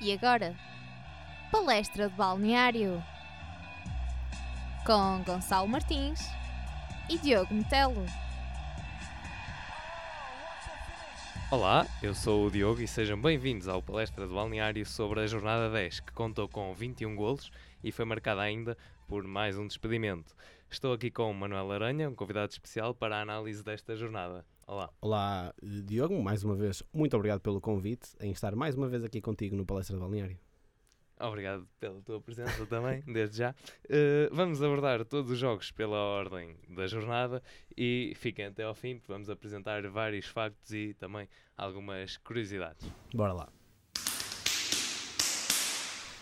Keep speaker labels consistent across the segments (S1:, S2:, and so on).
S1: E agora, palestra de balneário com Gonçalo Martins e Diogo Metelo.
S2: Olá, eu sou o Diogo e sejam bem-vindos ao palestra de balneário sobre a jornada 10, que contou com 21 golos e foi marcada ainda por mais um despedimento. Estou aqui com o Manuel Aranha, um convidado especial para a análise desta jornada. Olá.
S3: Olá, Diogo, mais uma vez, muito obrigado pelo convite em estar mais uma vez aqui contigo no Palestra de Balneário.
S2: Obrigado pela tua presença também, desde já. Uh, vamos abordar todos os jogos pela ordem da jornada e fiquem até ao fim, porque vamos apresentar vários factos e também algumas curiosidades.
S3: Bora lá.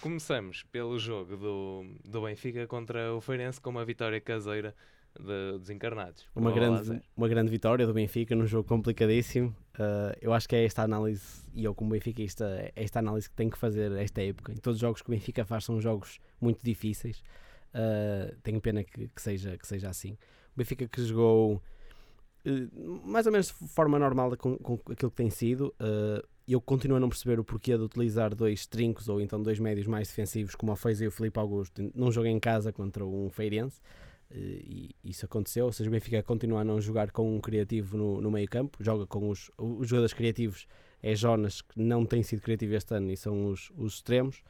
S2: Começamos pelo jogo do, do Benfica contra o Feirense com uma vitória caseira de, dos encarnados.
S3: Uma grande, uma grande vitória do Benfica num jogo complicadíssimo. Uh, eu acho que é esta análise, e eu como Benfiquista, é esta análise que tem que fazer esta época. Em todos os jogos que o Benfica faz são jogos muito difíceis. Uh, tenho pena que, que, seja, que seja assim. O Benfica que jogou uh, mais ou menos de forma normal com, com aquilo que tem sido. Eu continuo a não perceber o porquê de utilizar dois trincos ou então dois médios mais defensivos, como o Fez e o Felipe Augusto, num jogo em casa contra um Feirense. Eh, e isso aconteceu, ou seja, o Benfica continua a não jogar com um criativo no, no meio campo, joga com os, os jogadores criativos, é Jonas, que não tem sido criativo este ano e são os, os extremos.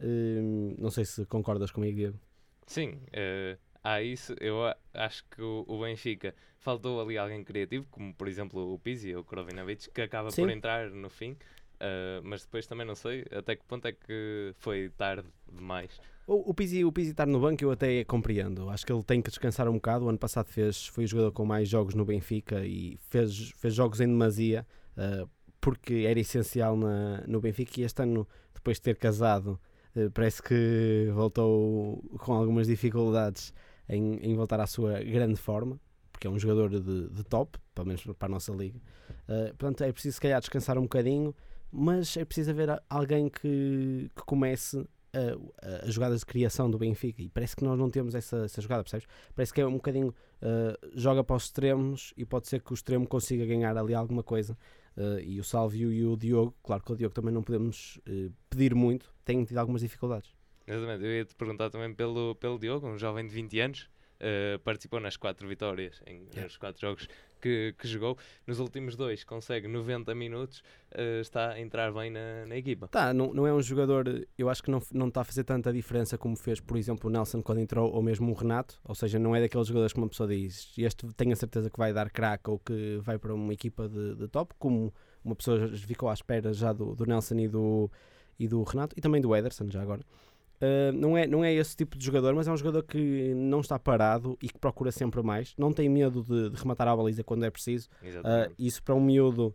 S3: Uh, não sei se concordas comigo, Diego.
S2: Sim, uh, há isso. Eu acho que o, o, Benfica faltou ali alguém criativo, como por exemplo o Pizzi ou o Krovinovic, que acaba Sim. por entrar no fim. Uh, mas depois também não sei até que ponto é que foi tarde demais.
S3: O, o, Pizzi, o Pizzi estar no banco eu até compreendo. Acho que ele tem que descansar um bocado. O ano passado fez, foi o jogador com mais jogos no Benfica e fez, fez jogos em demasia uh, porque era essencial na, no Benfica. E este ano, depois de ter casado, uh, parece que voltou com algumas dificuldades em, em voltar à sua grande forma porque é um jogador de, de top, pelo menos para a nossa liga. Uh, portanto, é preciso, se calhar, descansar um bocadinho mas é preciso haver alguém que, que comece as jogadas de criação do Benfica e parece que nós não temos essa, essa jogada, percebes? Parece que é um bocadinho uh, joga para os extremos e pode ser que o extremo consiga ganhar ali alguma coisa. Uh, e o Salvio e o Diogo, claro que o Diogo também não podemos uh, pedir muito, têm tido algumas dificuldades.
S2: Exatamente, eu ia te perguntar também pelo, pelo Diogo, um jovem de 20 anos, participou nas quatro vitórias em, nos quatro jogos que, que, jogou. Nos últimos dois consegue 90 minutos, uh, está a entrar bem na, na equipa.
S3: Tá, não, não é um jogador, eu acho que não, não está a fazer tanta diferença como fez, por exemplo, o Nelson quando entrou, ou mesmo o Renato, ou seja, não é daqueles jogadores que uma pessoa diz, este tenho a certeza que vai dar crack ou que vai para uma equipa de, de top, como uma pessoa ficou à espera já do, do Nelson e do, e do Renato, e também do Ederson já agora. Uh, não, é, não é esse tipo de jogador, mas é um jogador que não está parado e que procura sempre mais. Não tem medo de, de rematar a baliza quando é preciso. Uh, isso para um miúdo,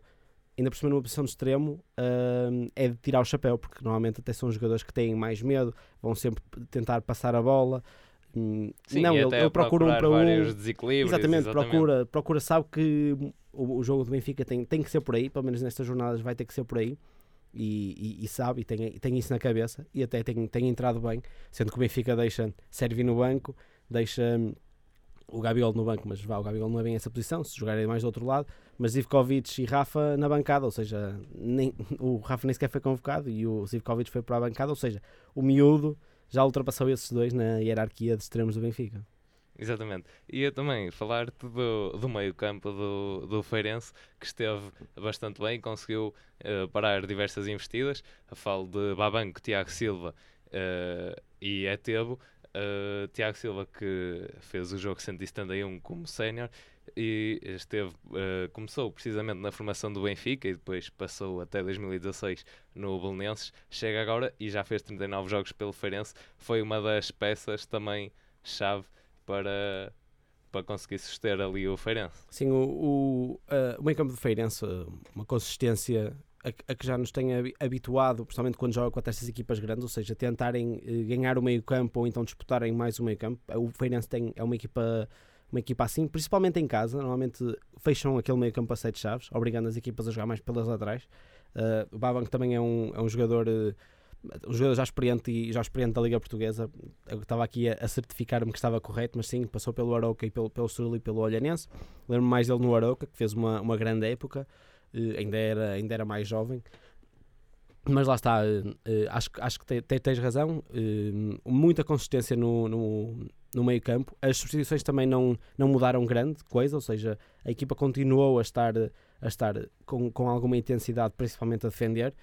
S3: ainda por cima numa posição de extremo, uh, é de tirar o chapéu, porque normalmente até são jogadores que têm mais medo, vão sempre tentar passar a bola.
S2: Hum, Sim, não, ele, ele procura um para um. Exatamente,
S3: exatamente, Procura, procura, sabe que o, o jogo do Benfica tem, tem que ser por aí, pelo menos nestas jornadas vai ter que ser por aí e, e, e sabe e tem, tem isso na cabeça e até tem, tem entrado bem, sendo que o Benfica deixa Servi no banco, deixa hum, o Gabiol no banco, mas vá, o Gabiol não é bem essa posição, se jogarem mais do outro lado, mas Zivkovic e Rafa na bancada, ou seja, nem, o Rafa nem sequer foi convocado e o Zivkovic foi para a bancada, ou seja, o miúdo já ultrapassou esses dois na hierarquia de extremos do Benfica.
S2: Exatamente. Ia também falar-te do, do meio-campo do, do Feirense, que esteve bastante bem, conseguiu uh, parar diversas investidas. A falo de Babanco, Tiago Silva uh, e Etebo. Uh, Tiago Silva que fez o jogo 171 como sénior e esteve, uh, começou precisamente na formação do Benfica e depois passou até 2016 no Belenenses. Chega agora e já fez 39 jogos pelo Feirense. Foi uma das peças também chave para, para conseguir suster ali o Feirense.
S3: Sim, o, o, uh, o meio campo do Feirense, uma consistência a, a, que já nos tem habituado, principalmente quando joga contra estas equipas grandes, ou seja, tentarem uh, ganhar o meio campo ou então disputarem mais o meio campo. O Feirense tem, é uma equipa uma equipa assim, principalmente em casa, normalmente fecham aquele meio campo a sete chaves, obrigando as equipas a jogar mais pelas laterais. Uh, Babank também é um, é um jogador uh, um jogador já experiente e já experiente da Liga Portuguesa, eu estava aqui a, a certificar-me que estava correto, mas sim, passou pelo Arauca e pelo, pelo Estoril e pelo Olhanense. Lembro-me mais dele no Arauca, que fez uma, uma grande época, uh, ainda, era, ainda era mais jovem. mas lá está, uh, acho, acho que te, te, tens razão. Uh, muita consistência no, no, no meio campo. As substituições também não, não mudaram grande coisa, ou seja, a equipa continuou a estar, a estar com, com alguma intensidade, principalmente a defender.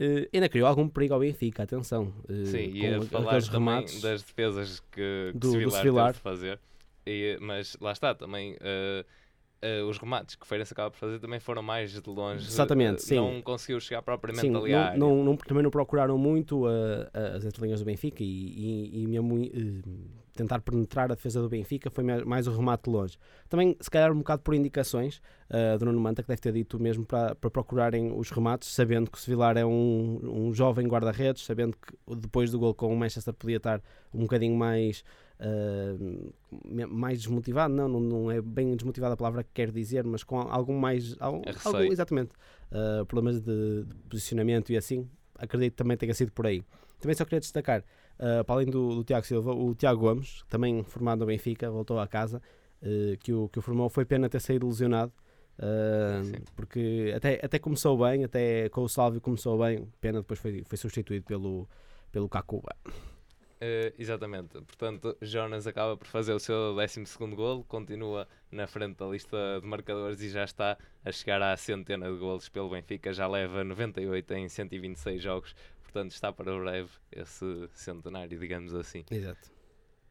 S3: Uh, ainda criou algum perigo ao Benfica, atenção.
S2: Uh, Sim, e a falar também das defesas que, que do, Sevilar, teve de fazer. E, mas lá está, também uh, uh, os remates que o Feirense acaba por fazer também foram mais de longe.
S3: Exatamente, sim.
S2: Não conseguiu chegar propriamente sim,
S3: ali
S2: à
S3: não, não, também não procuraram muito as entrelinhas do Benfica e, e, e mesmo tentar penetrar a defesa do Benfica foi mais o remate de longe. Também, se calhar, um bocado por indicações uh, do Nuno Manta, que deve ter dito mesmo para, para procurarem os remates, sabendo que o Sevilar é um, um jovem guarda-redes, sabendo que depois do gol com o Manchester podia estar um bocadinho mais Uh, mais desmotivado, não, não, não, é bem desmotivada a palavra que quer dizer, mas com algum mais. Algum, algum exatamente. Uh, problemas de, de, posicionamento e assim, acredito que também tenha sido por aí. Também só queria destacar, uh, para além do, do, Tiago Silva, o Tiago Gomes, também formado no Benfica, voltou à casa, que, o, que o formou. Foi pena ter saído lesionado. porque até, até começou bem, até com o Salvio começou bem, pena depois foi, foi substituído pelo, pelo Kakuba.
S2: Uh, exatamente. Portanto, Jonas acaba por fazer o seu 12 gol, continua na frente da lista de marcadores e já está a chegar à centena de golos pelo Benfica. Já leva 98 em 126 jogos, portanto, está para breve esse centenário, digamos assim.
S3: Exato.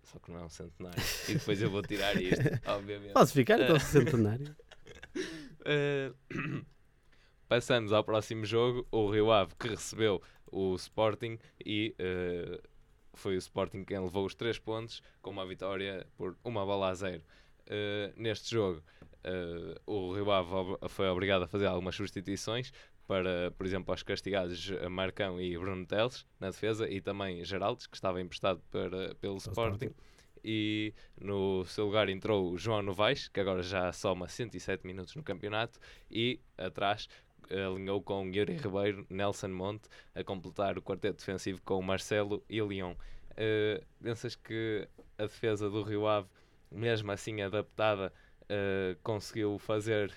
S2: Só que não é um centenário. e depois eu vou tirar isto, obviamente.
S3: Posso ficar então centenário?
S2: Uh, passamos ao próximo jogo, o Rio Ave que recebeu o Sporting e. Uh, foi o Sporting quem levou os 3 pontos com uma vitória por uma bola a zero. Uh, neste jogo, o Rio Ave foi obrigado a fazer algumas substituições para, por exemplo, aos castigados Marcão e Bruno Teles na defesa e também Geraldes, que estava emprestado para, pelo Sporting. Sporting. E no seu lugar entrou João Novaes, que agora já soma 107 minutos no campeonato, e atrás alinhou com Yuri Ribeiro, Nelson Monte, a completar o quarteto defensivo com Marcelo e Leão. Uh, pensas que a defesa do Rio Ave, mesmo assim adaptada, uh, conseguiu fazer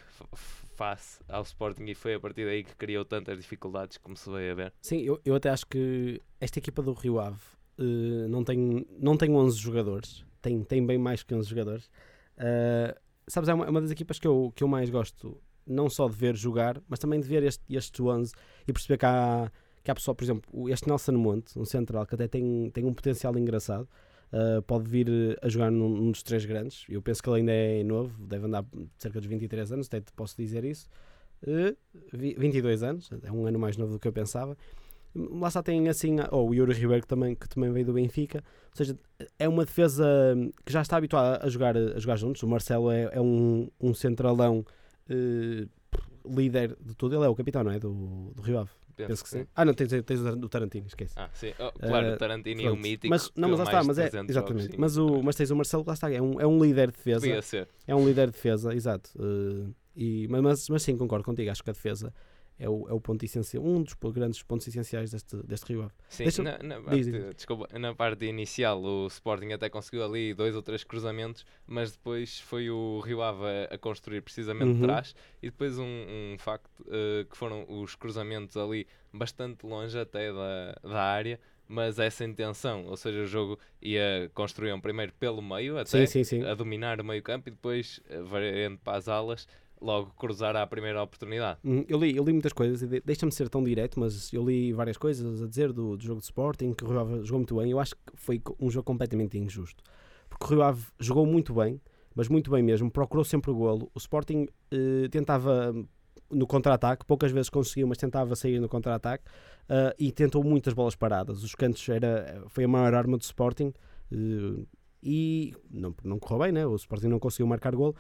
S2: face ao Sporting e foi a partir daí que criou tantas dificuldades como se veio a ver?
S3: Sim, eu, eu até acho que esta equipa do Rio Ave uh, não, tem, não tem 11 jogadores, tem, tem bem mais que 11 jogadores. sabes, é uma, é uma das equipas que eu, que eu mais gosto não só de ver jogar, mas também de ver este, estes 11 e perceber que há, que há pessoal, por exemplo, este Nelson Monte, um central que até tem, tem um potencial engraçado, uh, pode vir a jogar num, num, dos três grandes. Eu penso que ele ainda é novo, deve andar cerca dos 23 anos, até te posso dizer isso. Uh, 22 anos, é um ano mais novo do que eu pensava. Lá está tem assim, ou oh, o Yuri Ribeiro também, que também veio do Benfica, ou seja, é uma defesa que já está habituada a jogar, a jogar juntos. O Marcelo é, é um, um centralão uh, líder de tudo. Ele é o capitão, não é? Do, do Rio Ave. Penso, Penso que sim. sim. Ah, não, tens, tens o Tarantino, esquece.
S2: Ah, sim. Oh, claro, uh, o Tarantino e o mítico.
S3: Mas, não, mas lá está, mas é, exatamente. Jogos, mas, o, mas tens o Marcelo, lá está, é um, é um líder de defesa.
S2: Ser.
S3: É um líder de defesa, exato. Uh, e, mas, mas sim, concordo contigo, acho que a defesa é o, é o ponto essencial, um dos grandes pontos essenciais deste, deste Rio Ave.
S2: Sim, Deixa... na, na, parte, desculpa, na parte inicial o Sporting até conseguiu ali dois ou três cruzamentos, mas depois foi o Rio Ave a, a construir precisamente uhum. trás e depois um, um facto uh, que foram os cruzamentos ali bastante longe até da, da área, mas essa intenção, ou seja, o jogo ia construir primeiro pelo meio, até
S3: sim, sim, sim.
S2: a dominar o meio campo e depois uh, variando para as alas logo cruzar à primeira oportunidade.
S3: Hum, eu li, eu li muitas coisas, e deixa-me ser tão direto, mas eu li várias coisas a dizer do, do jogo de Sporting, que o Rio Ave jogou muito bem. Eu acho que foi um jogo completamente injusto, porque o Rio Ave jogou muito bem, mas muito bem mesmo, procurou sempre o golo. O Sporting eh, tentava no contra-ataque, poucas vezes conseguiu, mas tentava sair no contra-ataque uh, e tentou muitas bolas paradas. Os cantos era, foi a maior arma do Sporting uh, e não, não correu bem, né? o Sporting não conseguiu marcar golo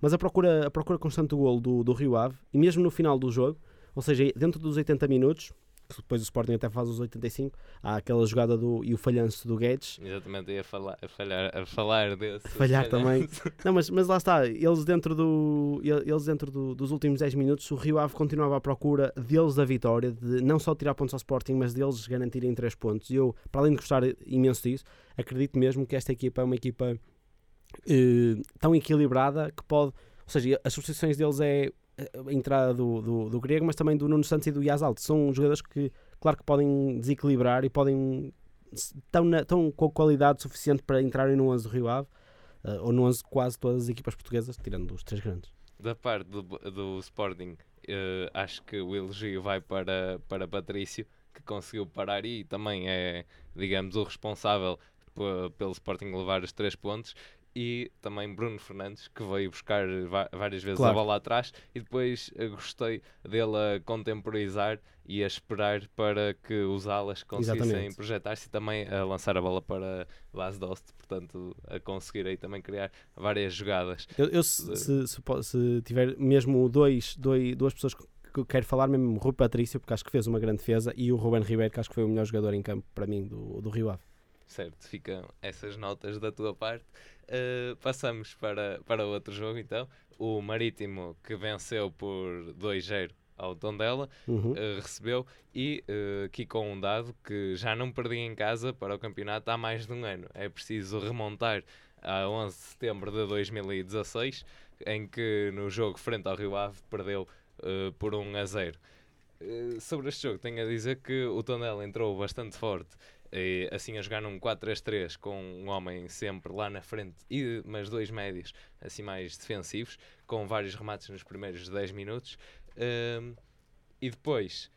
S3: mas a procura, a procura constante do golo do, do Rio Ave, e mesmo no final do jogo, ou seja, dentro dos 80 minutos, depois o Sporting até faz os 85, há aquela jogada do, e o falhanço do Guedes.
S2: Exatamente, ia falar, a, falhar, a falar desse.
S3: Falhar também. Não, mas, mas lá está, eles dentro, do, eles dentro do, dos últimos 10 minutos, o Rio Ave continuava à procura deles da vitória, de não só tirar pontos ao Sporting, mas deles garantirem 3 pontos. E eu, para além de gostar imenso disso, acredito mesmo que esta equipa é uma equipa uh, tão equilibrada que pode. Ou seja, as substituições deles é a entrada do, do, do, grego, mas também do Nuno Santos e do Yazalto. São jogadores que claro que podem desequilibrar e podem estão, na, estão com qualidade suficiente para entrarem no 11 do Rio Ave uh, ou no 11 quase todas as equipas portuguesas, tirando os três grandes.
S2: Da parte do, do Sporting, uh, acho que o elogio vai para, para Patrício, que conseguiu parar e também é, digamos, o responsável pelo Sporting levar os três pontos e também Bruno Fernandes, que veio buscar várias vezes claro. a bola atrás e depois eh, gostei dele a contemporizar e a esperar para que os alas conseguissem projetar-se e também a lançar a bola para Bas Dost, portanto a conseguir aí também criar várias jogadas.
S3: Eu, eu se, se, se, se, tiver mesmo dois, dois, duas pessoas que quero falar, mesmo Rui Patrício, porque acho que fez uma grande defesa, e o Ruben Ribeiro, que acho que foi o melhor jogador em campo para mim do, do Rio Ave.
S2: Certo, ficam essas notas da tua parte. Uh, passamos para, para outro jogo então. O Marítimo que venceu por 2-0 ao Tondela, uhum. uh, recebeu e uh, aqui com um dado que já não perdi em casa para o campeonato há mais de um ano. É preciso remontar a 11 de setembro de 2016, em que no jogo frente ao Rio Ave perdeu uh, por 1 a 0. sobre este jogo, tenho a dizer que o Tondela entrou bastante forte assim a jogar num 4-3-3 com um homem sempre lá na frente, e, mas dois médios assim mais defensivos, com vários remates nos primeiros 10 minutos. Um, e depois,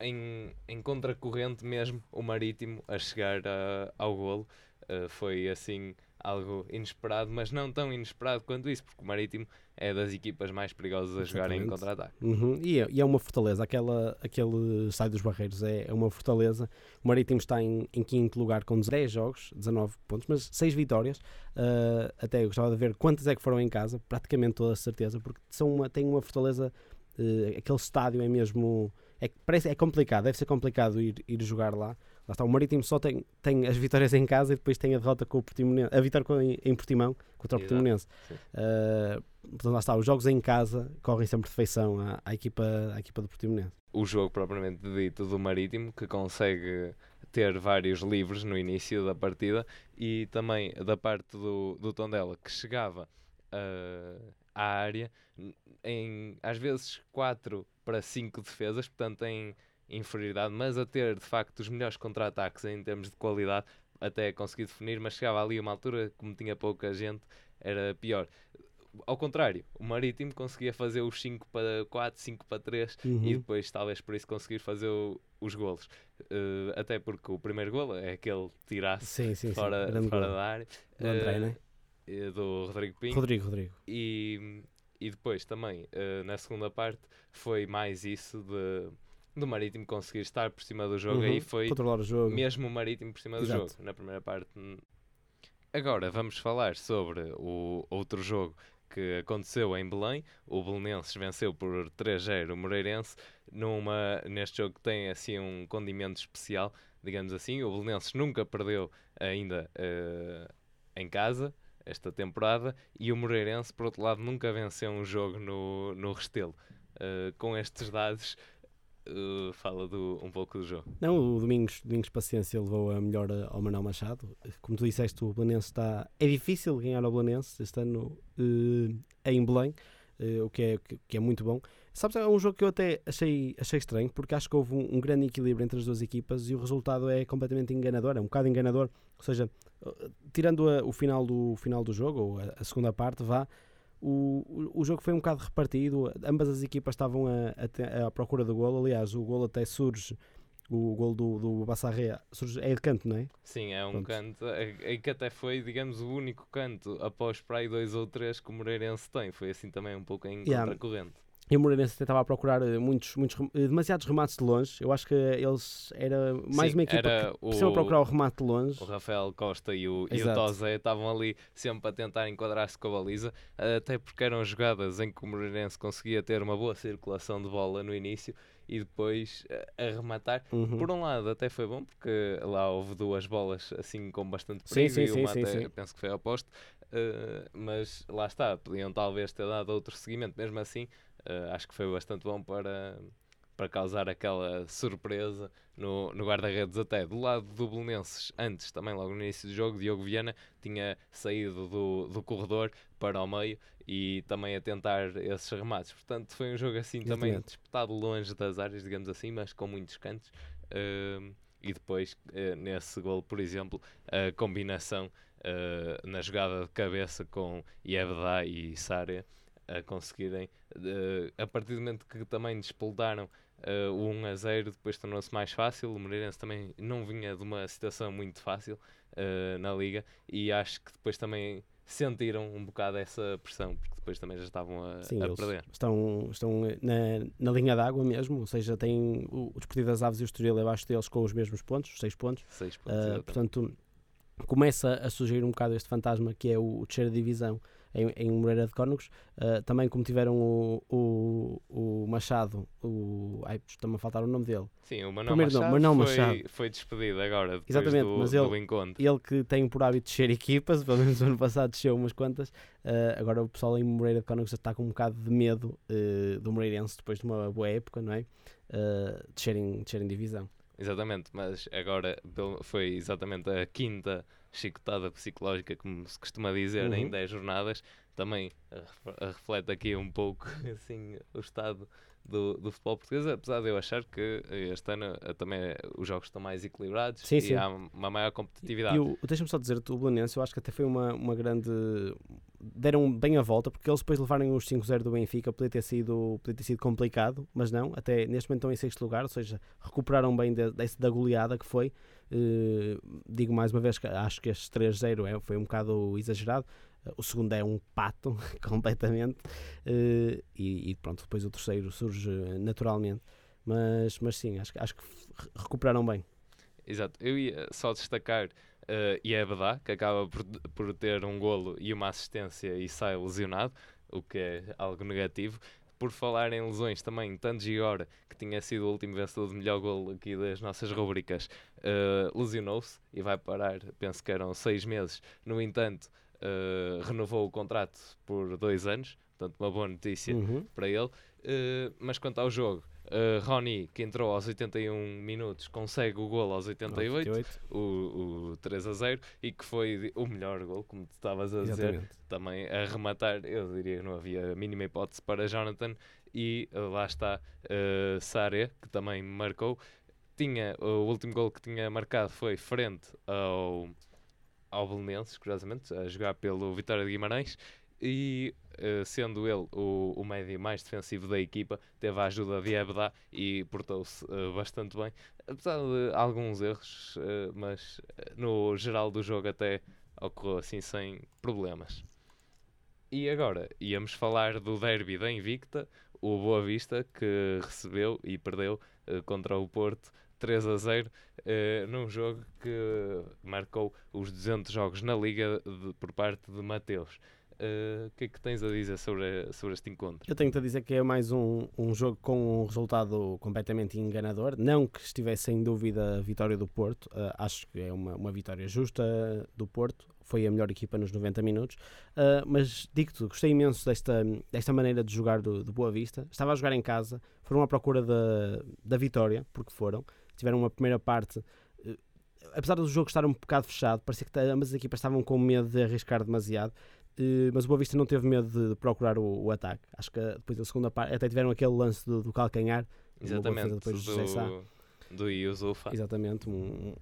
S2: em, em contracorrente mesmo, o Marítimo a chegar a, ao golo. Uh, foi assim algo inesperado, mas não tão inesperado quanto isso, porque o Marítimo é das equipas mais perigosas a jogar em contra-ataque.
S3: Uhum. E, é, e, é, uma fortaleza, Aquela, aquele sai dos Barreiros é, é, uma fortaleza. O Marítimo está em, em quinto lugar com 10 jogos, 19 pontos, mas 6 vitórias. Uh, até eu gostava de ver quantas é que foram em casa, praticamente toda a certeza, porque são uma, tem uma fortaleza, uh, aquele estádio é mesmo. É, parece, é complicado, deve ser complicado ir, ir jogar lá. Lá está, o Marítimo só tem, tem as vitórias em casa e depois tem a derrota com o Portimonense, a vitória com, em, em Portimão contra o Portimonense. Uh, portanto, lá está, os jogos em casa correm sempre de feição à, à, equipa, à equipa do Portimonense.
S2: O jogo propriamente dito do Marítimo, que consegue ter vários livres no início da partida e também da parte do, do Tondela, que chegava uh, à área em às vezes 4 para 5 defesas, portanto em inferioridade, mas a ter de facto os melhores contra-ataques em termos de qualidade, até conseguir definir, mas chegava ali uma altura, como tinha pouca gente, era pior. Ao contrário, o Marítimo conseguia fazer os 5 para 4, 5 para 3 uhum. e depois talvez por isso conseguir fazer o, os golos. Uh, até porque o primeiro golo é aquele tirasse sim, sim, fora, sim. fora da área.
S3: Do André, uh, né?
S2: Do Rodrigo Pinho.
S3: Rodrigo, Rodrigo.
S2: E, e depois também, uh, na segunda parte, foi mais isso de do Marítimo conseguir estar por cima do jogo. Uhum, Aí foi
S3: o jogo.
S2: mesmo o Marítimo por cima do Exato. jogo, na primeira parte. Agora vamos falar sobre o outro jogo que aconteceu em Belém. O Belenenses venceu por 3-0 o Moreirense. Numa, neste jogo tem assim um condimento especial, digamos assim. O Belenenses nunca perdeu ainda uh, em casa esta temporada e o Moreirense, por outro lado, nunca venceu um jogo no, no Restelo. Uh, com estes dados, uh, fala do, um pouco do jogo.
S3: Não, o Domingos, Domingos Paciência levou a melhor ao Manuel Machado. Como tu disseste, o Belenense está. É difícil ganhar ao Belenense este ano uh, em Belém, uh, o que é, que é muito bom. Sabes, é um jogo que eu até achei, achei estranho, porque acho que houve um, um, grande equilíbrio entre as duas equipas e o resultado é completamente enganador, é um bocado enganador. Ou seja, tirando a, o final do, final do jogo, ou a, a segunda parte, vá o, o jogo foi um bocado repartido, ambas as equipas estavam à procura do golo. Aliás, o golo até surge, o golo do, do Bassarré surge, é de canto, não é?
S2: Sim, é um Pronto. canto, é, é que até foi, digamos, o único canto após para aí dois ou três que o Moreirense tem. Foi assim também um pouco em yeah. contracorrente.
S3: E o Moreirense tentava a procurar eh, muitos, muitos, eh, demasiados remates de longe. Eu acho que eles era mais Sim, uma equipa que precisava procurar o remate de longe.
S2: O Rafael Costa e o, e o Tozé estavam ali sempre a tentar enquadrar-se com a baliza, até porque eram jogadas em que o Moreirense conseguia ter uma boa circulação de bola no início e depois a, rematar. Uhum. Por um lado, até foi bom, porque lá houve duas bolas assim com bastante perigo sim, sim, e uma sim, até penso que foi oposto. Uh, mas lá está, podiam talvez ter dado outro seguimento, mesmo assim Uh, acho que foi bastante bom para, para causar aquela surpresa no, no guarda-redes até. Do lado do Belenenses, antes, também logo no início do jogo, Diogo Viana tinha saído do, do corredor para o meio e também a tentar esses remates. Portanto, foi um jogo assim Exatamente. também disputado longe das áreas, digamos assim, mas com muitos cantos. Uh, e depois, uh, nesse gol, por exemplo, a combinação uh, na jogada de cabeça com Yebda e Sária a conseguirem, a partir do momento que também despoldaram uh, o 1 a 0, depois tornou-se mais fácil. O Moreirense também não vinha de uma situação muito fácil na Liga e acho que depois também sentiram um bocado essa pressão, porque depois também já estavam a,
S3: Sim,
S2: a perder.
S3: Estão, estão na, na linha d'água mesmo, ou seja, têm o, o Desportivo das Aves e o Estoril abaixo deles com os mesmos pontos, os 6 pontos.
S2: Seis pontos
S3: uh, portanto, começa a surgir um bocado este fantasma que é o, o terceira divisão em, em Moreira de Cónegos. Uh, também como tiveram o, o, o Machado, o, ai, está-me a faltar o nome dele.
S2: Sim, o Manuel Primeiro Machado, Manuel foi, Machado foi despedido agora, depois Exatamente, do, mas ele, do encontro.
S3: Ele que tem por hábito descer equipas, pelo menos no ano passado desceu umas quantas, uh, agora o pessoal em Moreira de Cónegos está com um bocado de medo uh, do Moreirense depois de uma boa época, não é? Uh, descerem, descerem divisão.
S2: Exatamente, mas agora foi exatamente a quinta chicotada psicológica, como se costuma dizer, uhum. em 10 jornadas, também reflete aqui um pouco assim, o estado do, do futebol português, apesar de eu achar que este ano eh, também os jogos estão mais equilibrados sim, e sim. há uma maior competitividade.
S3: E deixa-me só dizer, o Belenense, eu acho que até foi uma, uma grande. deram bem a volta, porque eles depois levarem os 5-0 do Benfica podia ter, sido, podia ter sido complicado, mas não, até neste momento estão em sexto lugar, ou seja, recuperaram bem de, de, da goleada que foi. Uh, digo mais uma vez que acho que este 3-0 é, foi um bocado exagerado, o segundo é um pato completamente uh, e, e, pronto, depois o terceiro surge naturalmente. Mas, mas sim, acho, acho que recuperaram bem.
S2: Exato, eu ia só destacar uh, Iebada, que acaba por, por ter um golo e uma assistência e sai lesionado, o que é algo negativo. Por falar em lesões também, Tanto Giora, que tinha sido o último vencedor de melhor golo aqui das nossas rubricas, uh, lesionou-se e vai parar, penso que eram seis meses. No entanto, uh, renovou o contrato por dois anos, portanto, uma boa notícia uhum. para ele. Uh, mas quanto ao jogo, uh, Rony, que entrou aos 81 minutos, consegue o gol aos 88, 88. O, o 3 a 0, e que foi o melhor gol, como tu estavas a dizer, Exatamente. também a rematar. Eu diria que não havia a mínima hipótese para Jonathan, e uh, lá está uh, Sare, que também marcou. Tinha, o último gol que tinha marcado foi frente ao ao Belenenses, curiosamente, a jogar pelo Vitória de Guimarães e uh, sendo ele o, o médio mais defensivo da equipa, teve a ajuda de Ebda e portou-se uh, bastante bem, apesar de alguns erros, uh, mas no geral do jogo até ocorreu assim sem problemas. E agora íamos falar do derby da Invicta, o Boa Vista que recebeu e perdeu contra o Porto 3 a 0 uh, eh, num jogo que marcou os 200 jogos na Liga de, por parte de Mateus. Eh, o uh, que é que tens a dizer sobre, sobre este encontro?
S3: Eu tenho-te a dizer que é mais um, um jogo com um resultado completamente enganador. Não que estivesse sem dúvida a vitória do Porto, uh, acho que é uma, uma vitória justa do Porto. Foi a melhor equipa nos 90 minutos, uh, mas digo-te, gostei imenso desta, desta maneira de jogar do, do Boa Vista. Estava a jogar em casa, foram à procura da, da vitória, porque foram tiveram uma primeira parte apesar do jogo estar um bocado fechado, parecia que ambas as equipas estavam com medo de arriscar demasiado, mas o Boa Vista não teve medo de procurar o, o ataque. Acho que depois da segunda parte até tiveram aquele lance do, do calcanhar,
S2: exatamente, depois do, do Yusufa.
S3: Exatamente, um,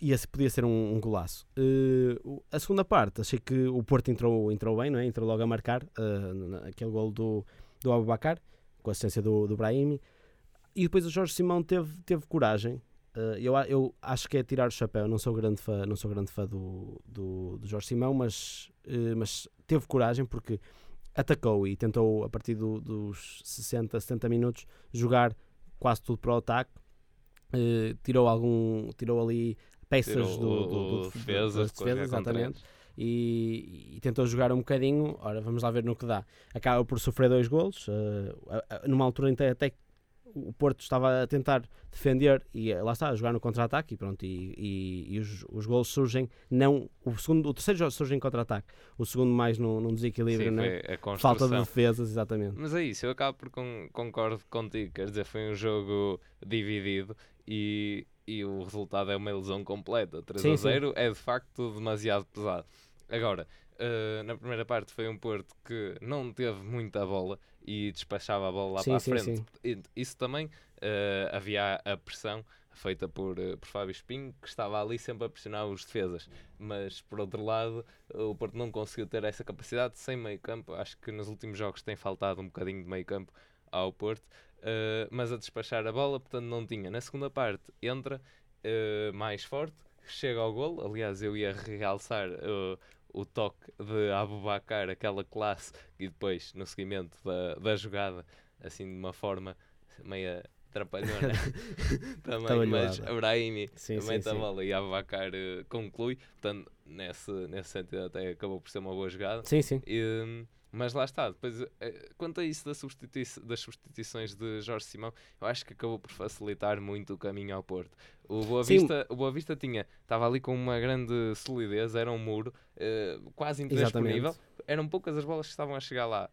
S3: e esse podia ser um, um golaço. Uh, a segunda parte, achei que o Porto entrou, entrou bem, não é? entrou logo a marcar uh, aquele gol do, do Abubacar, com a assistência do, do Brahimi. E depois o Jorge Simão teve, teve coragem. Uh, eu, eu acho que é tirar o chapéu. Não sou grande fã, não sou grande fã do, do, do Jorge Simão, mas, uh, mas teve coragem porque atacou e tentou, a partir do, dos 60, 70 minutos, jogar quase tudo para o ataque. Uh, tirou algum tirou ali peças tirou do, do, do, do defesa, das defesas, exatamente. E, e, tentou jogar um bocadinho. Ora, vamos lá ver no que dá. Acaba por sofrer dois golos, uh, numa altura até o Porto estava a tentar defender e eh, lá está, a jogar no contra-ataque e pronto, e, e, e os, os gols surgem, não, o, segundo, o terceiro jogo surge em contra-ataque, o segundo mais num, num desequilíbrio, Sim, né? falta de defesas, exatamente.
S2: Mas é isso, eu acabo por con concordo contigo, quer dizer, foi um jogo dividido e, e o resultado é uma ilusão completa, 3 sim, a 0 sim. é de facto demasiado pesado. Agora, uh, na primeira parte foi um Porto que não teve muita bola e despachava a bola lá
S3: Sim,
S2: para a frente.
S3: sim.
S2: Isso também eh, havia a pressão feita por, eh, por Fábio Espinho, que estava ali sempre a pressionar os defesas. Mas, por outro lado, o Porto não conseguiu ter essa capacidade sem meio campo. Acho que nos últimos jogos tem faltado um bocadinho de meio campo ao Porto. eh, mas a despachar a bola, portanto, não tinha. Na segunda parte, entra eh, mais forte, chega ao gol. Aliás, eu ia realçar eh, o toque de Abubacar, aquela classe, e depois, no seguimento da, da jogada, assim de uma forma meia trapalhona também, mas. Brahimi
S3: Sim, sim,
S2: mete a
S3: sim.
S2: bola e Abubacar eh, conclui, portanto, nesse, nesse sentido até acabou por ser uma boa jogada.
S3: Sim, sim.
S2: E, mas lá está, depois, eh, quanto a isso da substitui das substituições de Jorge Simão, eu acho que acabou por facilitar muito o caminho ao Porto. O Boa
S3: Sim.
S2: Vista, o Boa Vista tinha, estava ali com uma grande solidez, era um muro eh, quase intransponível, eram poucas as bolas que estavam a chegar lá.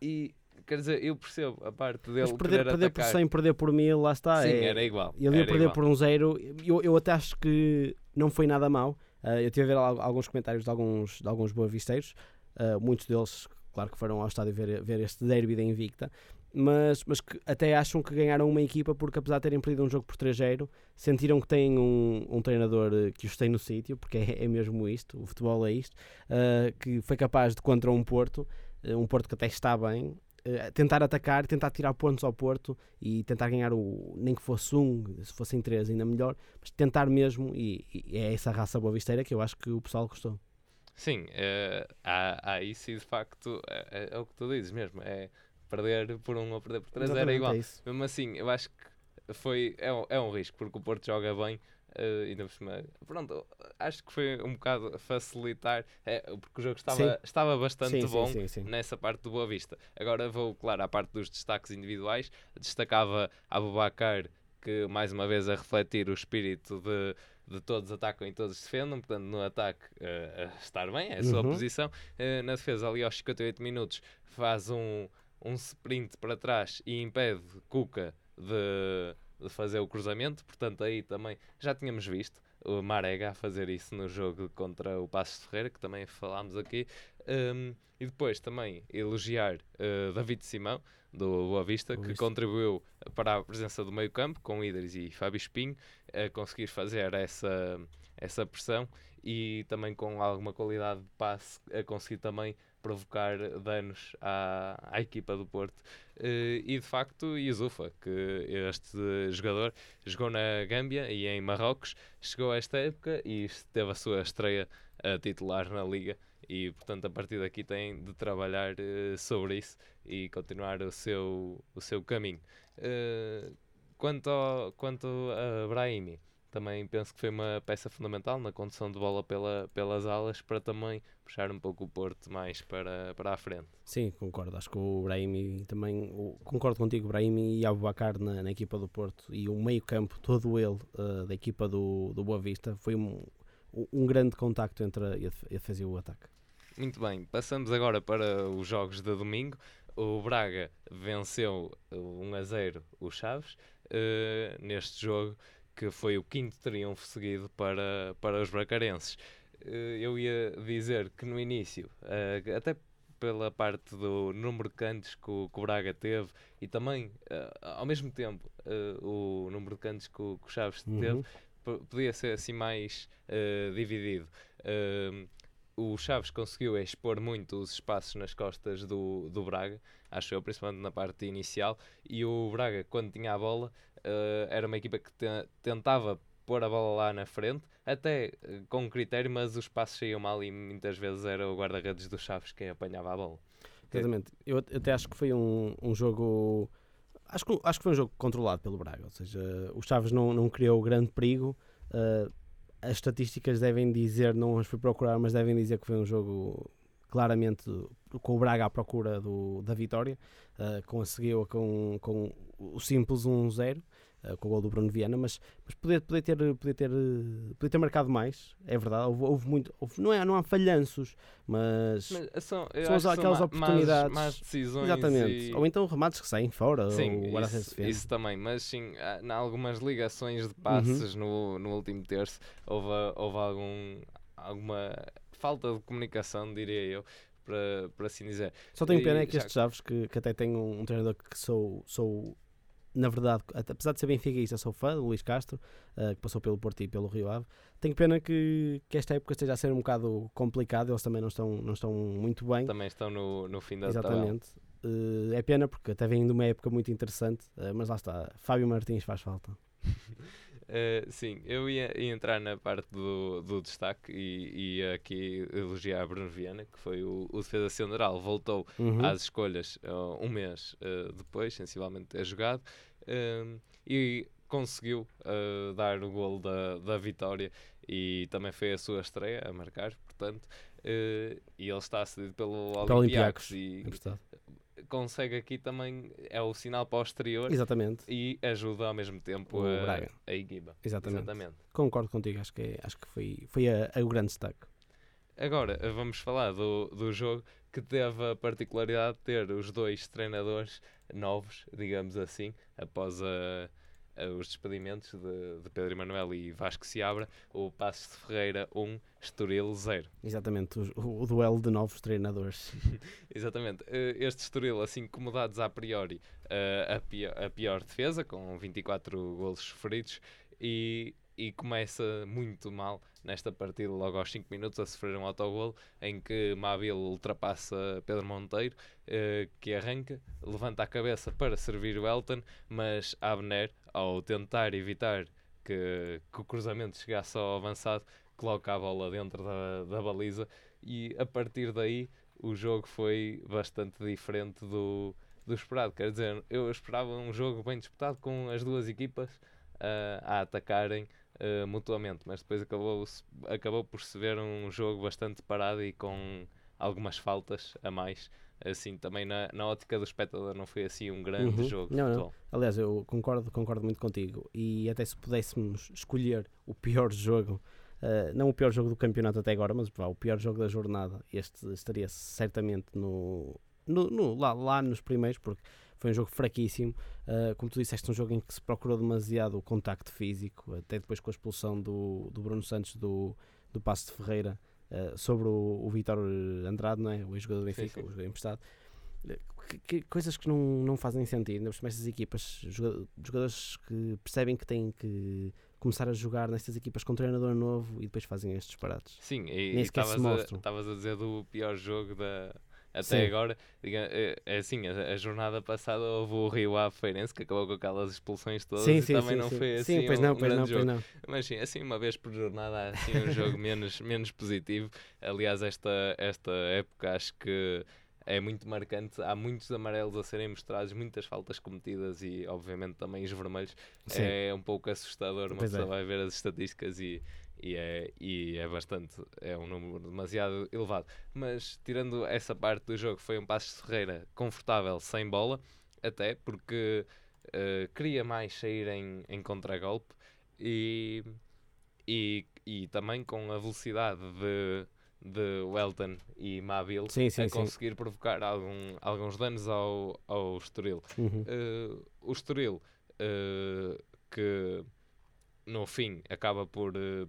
S2: E quer dizer, eu percebo a parte dele
S3: Mas perder, perder por
S2: atacar.
S3: 100, perder por 1000, lá está.
S2: Sim,
S3: é-
S2: era igual.
S3: Ele ia perder
S2: igual.
S3: por um zero. Eu, eu até acho que não foi nada mau. Ah, eu tive a ver al- alguns comentários de alguns, de alguns boavisteiros. Ah, muitos deles, claro que foram ao estádio ver, ver este derby da Invicta. Mas, mas que até acham que ganharam uma equipa porque, apesar de terem perdido um jogo por 3-0, sentiram que têm um, um treinador eh, que os tem no sítio, porque é, é mesmo isto, o futebol é isto, ah, que foi capaz de, contra um Porto, eh, um Porto que até está bem, eh, tentar atacar, tentar tirar pontos ao Porto e tentar ganhar o nem que fosse um, se fossem três ainda melhor, mas tentar mesmo e, e é essa raça boavisteira que eu acho que o pessoal gostou.
S2: Sim, eh, há, há isso e de facto é, é- é o que tu dizes mesmo, é perder por um ou perder por três era
S3: Exatamente,
S2: igual.
S3: é isso.
S2: Mesmo assim, eu acho que foi, é, um, é um risco, porque o Porto joga bem eh, ainda por cima. Pronto, acho que foi um bocado facilitar, é, porque o jogo estava,
S3: Sim.
S2: estava bastante
S3: sim,
S2: bom
S3: sim,
S2: nessa parte do Boa Vista. Agora vou, claro, à parte dos destaques individuais. Destacava Abubacar, que mais uma vez a refletir o espírito de, de todos atacam e todos defendam, portanto no ataque a estar bem, é a sua
S3: Uhum.
S2: posição. Eh, na defesa, ali aos 58 minutos, faz um, um sprint para trás e impede Cuca de, de fazer o cruzamento, portanto aí também já tínhamos visto o Marega a fazer isso no jogo contra o Passos Ferreira, que também falámos aqui. Um, e depois também elogiar uh, David Simão, do Boa Vista,
S3: Boa
S2: que
S3: Vista.
S2: contribuiu para a presença do meio campo, com Idris e Fábio Espinho, a conseguir fazer essa, essa pressão e também com alguma qualidade de passe, a conseguir também provocar danos à, à equipa do Porto. Eh, e de facto, Yusufa, que este jogador jogou na Gâmbia e em Marrocos, chegou a esta época e teve a sua estreia a titular na Liga. E portanto, a partir daqui tem de trabalhar eh, sobre isso e continuar o seu, o seu caminho. Quanto, ao, quanto a Brahimi, também penso que foi uma peça fundamental na condução de bola pela, pelas alas para também puxar um pouco o Porto mais para, para a frente.
S3: Sim, concordo. Acho que o Brahimi também, o- concordo contigo, Brahimi e Abubacar na, na equipa do Porto e o meio-campo, todo ele eh, da equipa do, do Boa Vista, foi um, um grande contacto entre a a defesa e o ataque.
S2: Muito bem, passamos agora para os jogos de domingo. O Braga venceu uh, 1 a 0 o Chaves eh, neste jogo, que foi o quinto triunfo seguido para, para os bracarenses. Eh, eu ia dizer que no início, eh, até pela parte do número de cantos que o, que o Braga teve e também, ao mesmo tempo, o número de cantos que o, que o Chaves teve,
S3: Uhum.
S2: p- podia ser assim mais dividido. O Chaves conseguiu expor muito os espaços nas costas do, do Braga, acho eu, principalmente na parte inicial, e o Braga, quando tinha a bola, eh, era uma equipa que te- tentava pôr a bola lá na frente, até eh, com critério, mas os passos saíam mal e muitas vezes era o guarda-redes do Chaves quem apanhava a bola.
S3: Exatamente. Eu at- até acho que foi um, um jogo. Acho que, acho que foi um jogo controlado pelo Braga. Ou seja, o Chaves não, não criou grande perigo. Uh, as estatísticas devem dizer, não as fui procurar, mas devem dizer que foi um jogo claramente com o Braga à procura do, da vitória. Uh, conseguiu com, com o simples 1-0. uh, com o gol do Bruno Viana, mas, mas poder, poder, ter, poder, ter, uh, poder ter marcado mais, é verdade. Houve, houve muito, houve- não, é, não há falhanços, mas,
S2: Mas são,
S3: São aquelas
S2: ma-
S3: oportunidades.
S2: Más decisões
S3: Exatamente.
S2: e-
S3: Ou então remates que saem fora,
S2: Sim, isso, isso também, mas sim, há- em algumas ligações
S3: Uhum.
S2: de passes no, no último terço houve, houve algum, alguma falta de comunicação, diria eu, para, para assim dizer.
S3: Só tenho pena é que estes Chaves, que, que até tem um, um treinador que sou, sou, na verdade, apesar de ser benfiquista, sou fã, do Luís Castro, eh, que passou pelo Porto e pelo Rio Ave. Tenho pena que, que esta época esteja a ser um bocado complicada, eles também não estão, não estão muito bem.
S2: Também estão no, no fim da tabela.
S3: Exatamente. Eh, é pena porque até vem de uma época muito interessante, eh, mas lá está, Fábio Martins faz falta.
S2: Uh, sim, eu ia, ia entrar na parte do, do destaque e ia aqui elogiar Bruno Viana, que foi o, o defesa central, voltou
S3: Uhum.
S2: às escolhas uh, um mês uh, depois, sensivelmente ter jogado, um, e conseguiu dar o gol da, da vitória e também foi a sua estreia a marcar, portanto, e ele está cedido pelo Olympiacos
S3: Olympiacos,
S2: e
S3: É.
S2: consegue aqui também, é o sinal para o exterior
S3: Exatamente,
S2: e ajuda ao mesmo tempo
S3: O
S2: a,
S3: Braga.
S2: a equipa.
S3: exatamente.
S2: Exatamente.
S3: Concordo contigo, acho que, é- acho que foi, foi a, a- o grande destaque.
S2: Agora vamos falar do, do jogo que teve a particularidade de ter os dois treinadores novos, digamos assim, após a- os despedimentos de, de Pedro Emanuel e Vasco Seabra, o Passos de Ferreira 1, Estoril 0.
S3: Exatamente, o, o duelo de novos treinadores.
S2: Exatamente. Eh, Este Estoril, assim como dados a priori, eh, a, pior, a pior defesa, com 24 golos sofridos, e, e começa muito mal nesta partida, logo aos 5 minutos, a sofrer um autogol, em que Mabil ultrapassa Pedro Monteiro, eh, que arranca, levanta a cabeça para servir o Elton, mas Abner, ao tentar evitar que, que o cruzamento chegasse ao avançado, coloca a bola dentro da, da baliza, e a partir daí o jogo foi bastante diferente do, do esperado. Quer dizer, eu esperava um jogo bem disputado com as duas equipas ah, a atacarem ah, mutuamente, mas depois acabou, acabou por se ver um jogo bastante parado e com algumas faltas a mais. Assim, também na, na ótica do espectador não foi assim um grande
S3: Uhum.
S2: jogo
S3: Não, não. Aliás, eu concordo, concordo muito contigo. E até se pudéssemos escolher o pior jogo, eh, não o pior jogo do campeonato até agora, mas vá, o pior jogo da jornada, este estaria certamente no, no, no- lá, lá nos primeiros, porque foi um jogo fraquíssimo. Eh, como tu disseste, um jogo em que se procurou demasiado o contacto físico, até depois com a expulsão do, do Bruno Santos do, do Passo de Ferreira eh, sobre o, o Vítor Andrade, não é? o ex-jogador do Benfica, o jogador emprestado. Que- que- coisas que não, não fazem sentido, cima estas equipas, joga- jogadores que percebem que têm que começar a jogar nestas equipas com um treinador novo e depois fazem estes disparates.
S2: Sim, e estavas a, a dizer do pior jogo da, até
S3: Sim.
S2: agora. Diga, é, é assim, a, a jornada passada houve o Rio Ave Feirense que acabou com aquelas expulsões todas
S3: sim,
S2: e
S3: sim,
S2: também
S3: sim,
S2: não foi assim
S3: Sim, pois
S2: um,
S3: não, pois não, pois não.
S2: Mas sim, assim uma vez por jornada há assim um jogo menos, menos positivo. Aliás, esta, esta época acho que é muito marcante. Há muitos amarelos a serem mostrados, muitas faltas cometidas e, obviamente, também os vermelhos.
S3: Sim.
S2: É um pouco assustador. Uma
S3: Pois
S2: pessoa
S3: é.
S2: vai ver as estatísticas e, e, é, e é bastante. É um número demasiado elevado. Mas, tirando essa parte do jogo, foi um Passos de Ferreira confortável, sem bola, até porque eh, queria mais sair em, em contragolpe e, e, e também com a velocidade de, de Welton e Mabil
S3: Sim, sim,
S2: a
S3: sim.
S2: conseguir provocar algum, alguns danos ao, ao Estoril.
S3: Uhum.
S2: Eh, o Estoril, eh, que no fim acaba por, eh,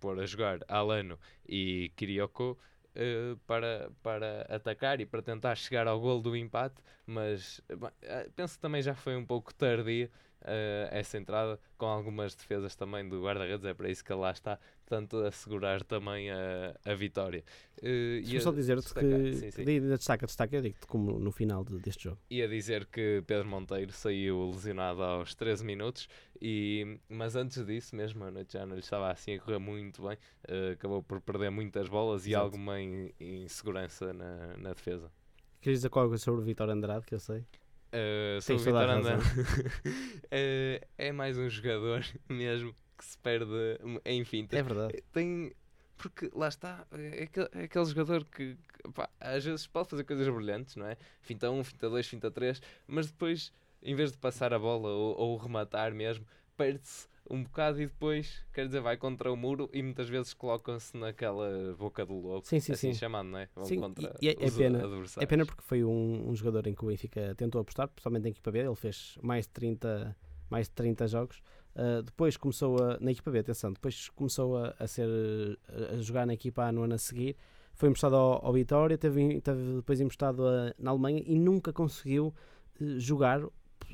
S2: por a jogar Alano e Kirioko eh, para, para atacar e para tentar chegar ao gol do empate, mas eh, penso que também já foi um pouco tardia eh, essa entrada, com algumas defesas também do guarda-redes, é para isso que ele lá está, portanto, assegurar também a, a vitória. Eh,
S3: Deixa-me só dizer-te que
S2: sim, sim.
S3: de- de destaca, destaca, eu digo-te como no final de- deste jogo.
S2: ia dizer que Pedro Monteiro saiu lesionado aos 13 minutos, e, mas antes disso, mesmo a noite já não lhe estava assim a correr muito bem, eh, acabou por perder muitas bolas e
S3: Exato.
S2: alguma in- insegurança na, na defesa.
S3: Queres dizer qualquer coisa sobre o Vitor Andrade, que eu sei?
S2: Uh, sobre o Vitor. André, Eh, é mais um jogador mesmo que se perde em fintas.
S3: É verdade.
S2: Tem. Porque lá está, é aquele, é aquele jogador que, que, pá, às vezes pode fazer coisas brilhantes, não é? Finta 1, finta 2, finta 3, mas depois, em vez de passar a bola ou, ou rematar mesmo, perde-se um bocado e depois, quer dizer, vai contra o muro e muitas vezes colocam-se naquela boca do lobo,
S3: Sim, sim,
S2: assim
S3: sim.
S2: chamado, não é? Vão
S3: Sim,
S2: contra
S3: e- é- é pena-
S2: adversários.
S3: É pena porque foi um, um jogador em que o Benfica tentou apostar, principalmente em equipa B, ele fez mais de 30, mais de 30 jogos. Uh, depois começou a, na equipa B, atenção, depois começou a, a ser a, jogar na equipa A no ano a seguir. foi emprestado ao, ao Vitória, teve, teve depois emprestado a- na Alemanha e nunca conseguiu eh, jogar,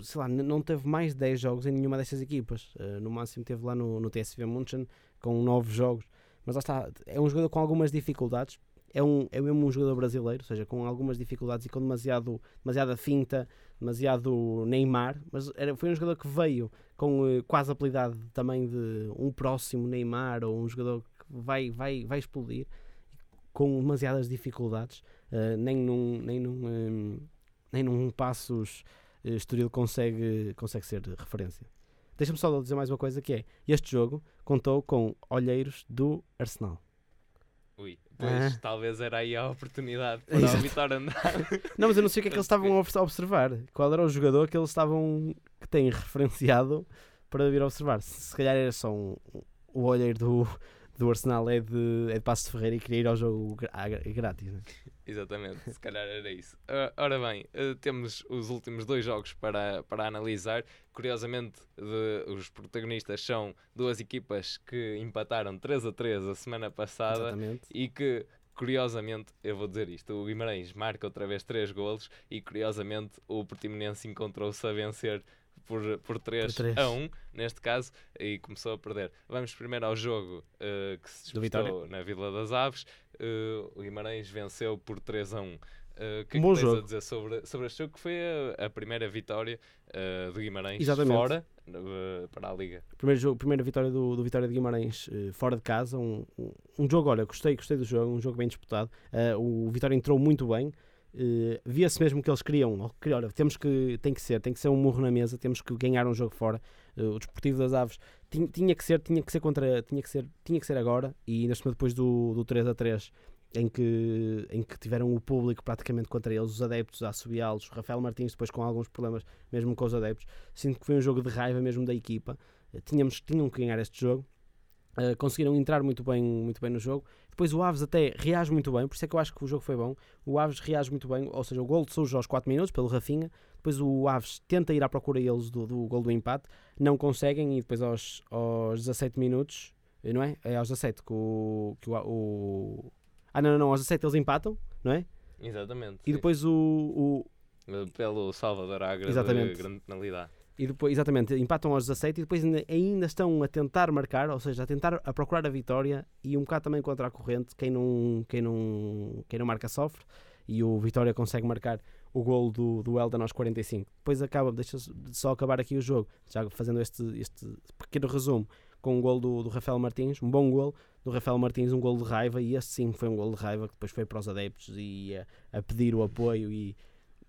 S3: sei lá, não teve mais de 10 jogos em nenhuma dessas equipas. Eh, no máximo teve lá no, no TSV München com 9 jogos. Mas lá está, é um jogador com algumas dificuldades. É, um, é mesmo um jogador brasileiro, ou seja, com algumas dificuldades e com demasiado, demasiada finta, demasiado Neymar. Mas era, foi um jogador que veio com eh, quase a habilidade também de um próximo Neymar ou um jogador que vai, vai, vai explodir com demasiadas dificuldades. eh, nem num, nem num, eh, nem num passos uh, Estoril consegue, consegue ser referência. Deixa-me só dizer mais uma coisa que é, este jogo contou com olheiros do Arsenal.
S2: Pois
S3: Ah.
S2: talvez era aí a oportunidade para
S3: Exato.
S2: o Vitória andar.
S3: Não, mas eu não sei o que é que eles estavam a obs- a observar. Qual era o jogador que eles estavam que têm referenciado para vir observar? Se, se calhar era só um, o olheiro do, do Arsenal é de, é de Passos de Ferreira e queria ir ao jogo grátis. Né?
S2: Exatamente, se calhar era isso. Ah, ora bem, ah, temos os últimos dois jogos para, para analisar. Curiosamente, de- os protagonistas são duas equipas que empataram 3 a 3 a semana passada
S3: Exatamente.
S2: e que, curiosamente, eu vou dizer isto: o Guimarães marca outra vez 3 golos e, curiosamente, o Portimonense encontrou-se a vencer. Por, por 3
S3: Por três.
S2: a 1, neste caso, e começou a perder. Vamos primeiro ao jogo ah, que se disputou na Vila das Aves. Uh, o Guimarães venceu por 3 a 1. Uh, o que é
S3: Um bom
S2: que tens
S3: jogo.
S2: a dizer sobre, sobre este jogo? Que foi a, a primeira vitória uh, do Guimarães
S3: Exatamente.
S2: fora uh, para a Liga.
S3: Primeiro jogo, primeira vitória do, do Vitória de Guimarães eh, fora de casa. Um, um, um jogo, olha, gostei, gostei do jogo, um jogo bem disputado. Eh, o Vitória entrou muito bem. Eh, Via-se mesmo que eles queriam, olha, temos que, tem que ser, tem que ser um murro na mesa, temos que ganhar um jogo fora. Eh, o Desportivo das Aves tinha, tinha que ser, tinha que ser contra, tinha que ser, tinha que ser agora e ainda depois do, do 3 a 3 em que, em que tiveram o público praticamente contra eles, os adeptos a assobiá-los, Rafael Martins depois com alguns problemas mesmo com os adeptos. Sinto que foi um jogo de raiva mesmo da equipa. Eh, Tínhamos, tinham que ganhar este jogo. Conseguiram entrar muito bem, muito bem no jogo. Depois o Aves até reage muito bem, por isso é que eu acho que o jogo foi bom. O Aves reage muito bem, ou seja, o gol surge aos 4 minutos pelo Rafinha. Depois o Aves tenta ir à procura eles do, do gol do empate, não conseguem e depois aos, aos 17 minutos, eh, não é? É aos 17 que o, que o, o- Ah, não, não, não, aos 17 eles empatam, não é?
S2: Exatamente.
S3: E
S2: sim.
S3: depois o, o,
S2: Pelo Salvador Agra
S3: Exatamente.
S2: de grande penalidade.
S3: E depois, exatamente, empatam aos 17 e depois ainda, ainda estão a tentar marcar, ou seja, a tentar a procurar a vitória e um bocado também contra a corrente. Quem não, quem não, quem não marca sofre. E o Vitória consegue marcar o gol do, do Elden aos 45. Depois acaba, deixa só acabar aqui o jogo, já fazendo este, este pequeno resumo, com um gol do, do Rafael Martins, um bom gol do Rafael Martins, um gol de raiva. E este sim foi um gol de raiva que depois foi para os adeptos e a, a pedir o apoio e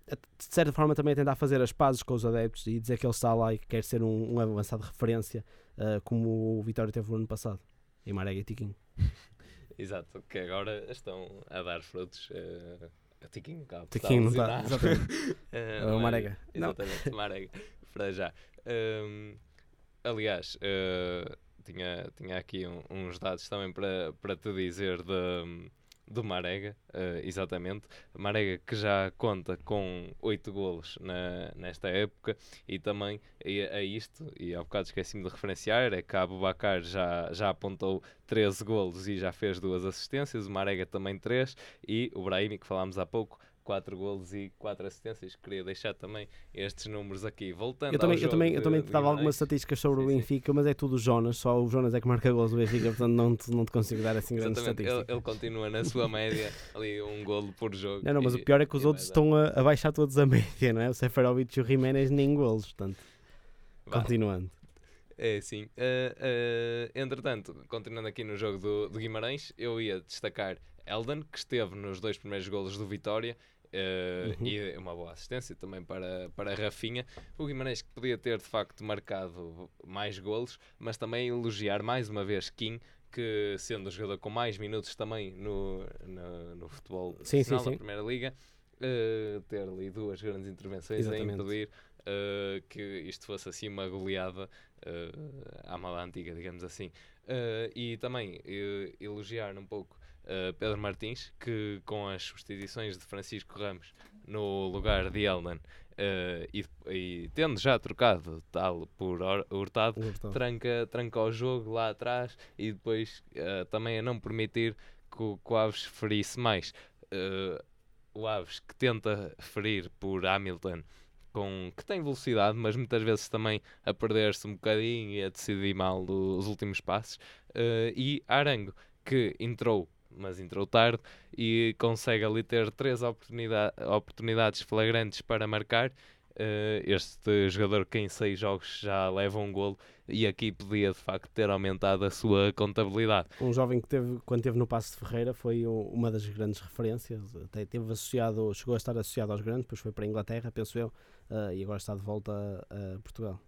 S3: de certa forma também a tentar fazer as pazes com os adeptos e dizer que ele está lá e que quer ser um, um avançado de referência ah, como o Vitória teve no ano passado em Marega e Tiquinho
S2: Exato, que agora estão a dar frutos. Uh, a Tiquinho cá.
S3: Tiquinho não está, exatamente.
S2: Uh,
S3: É o Marega. Não.
S2: Exatamente, Marega. Para já. Um, aliás, uh, tinha, tinha aqui um- uns dados também para, para te dizer de, do Marega, uh, exatamente. Marega que já conta com 8 golos na, nesta época e também a, a isto, e há bocado esqueci-me de referenciar, é que a Abubacar já, já apontou 13 golos e já fez duas assistências, o Marega também 3 e o Brahimi, que falámos há pouco, 4 golos e 4 assistências. Queria deixar também estes números aqui. Voltando
S3: Eu também, eu também,
S2: jogo
S3: eu também
S2: de-
S3: te
S2: de
S3: dava algumas estatísticas sobre o
S2: Sim, sim.
S3: Benfica, mas é tudo o Jonas, só o Jonas é que marca gols do Benfica, portanto não te, não te consigo dar assim grandes
S2: Exatamente, ele,
S3: estatísticas.
S2: ele continua na sua média, ali um golo por jogo.
S3: Não, não, mas
S2: e-
S3: o pior é que os outros estão a, a baixar todos a média, não é? O Seferovic e o Jiménez nem golos, portanto,
S2: Vá.
S3: continuando.
S2: É, sim. Eh, eh, entretanto, continuando aqui no jogo do, do Guimarães, eu ia destacar Elden, que esteve nos dois primeiros golos do Vitória. Eh,
S3: Uhum.
S2: E uma boa assistência também para, para Rafinha. O Guimarães que podia ter de facto marcado mais golos, mas também elogiar mais uma vez Kim, que sendo o jogador com mais minutos também no, no, no futebol
S3: Sim, sim,
S2: nacional,
S3: sim.
S2: na Primeira Liga, eh, ter ali duas grandes intervenções
S3: Exatamente.
S2: a impedir eh, que isto fosse assim uma goleada à mala antiga, digamos assim. E também elogiar um pouco eh, Pedro Martins, que com as substituições de Francisco Ramos no lugar de Elden eh, e, e tendo já trocado tal por Hurtado,
S3: Gostou.
S2: tranca, tranca o jogo lá atrás e depois eh, também a não permitir que o, que o Aves ferisse mais. Uh, o Aves que tenta ferir por Hamilton, com, que tem velocidade, mas muitas vezes também a perder-se um bocadinho e a decidir mal os últimos passos. Uh, e Arango, que entrou, mas entrou tarde, e consegue ali ter três oportunidade, oportunidades flagrantes para marcar. Uh, este jogador que em seis jogos já leva um golo e aqui podia de facto ter aumentado a sua contabilidade.
S3: Um jovem que teve, quando teve no Passo de Ferreira foi uma das grandes referências, até teve associado, chegou a estar associado aos grandes, depois foi para a Inglaterra, penso eu, uh, e agora está de volta a, a Portugal.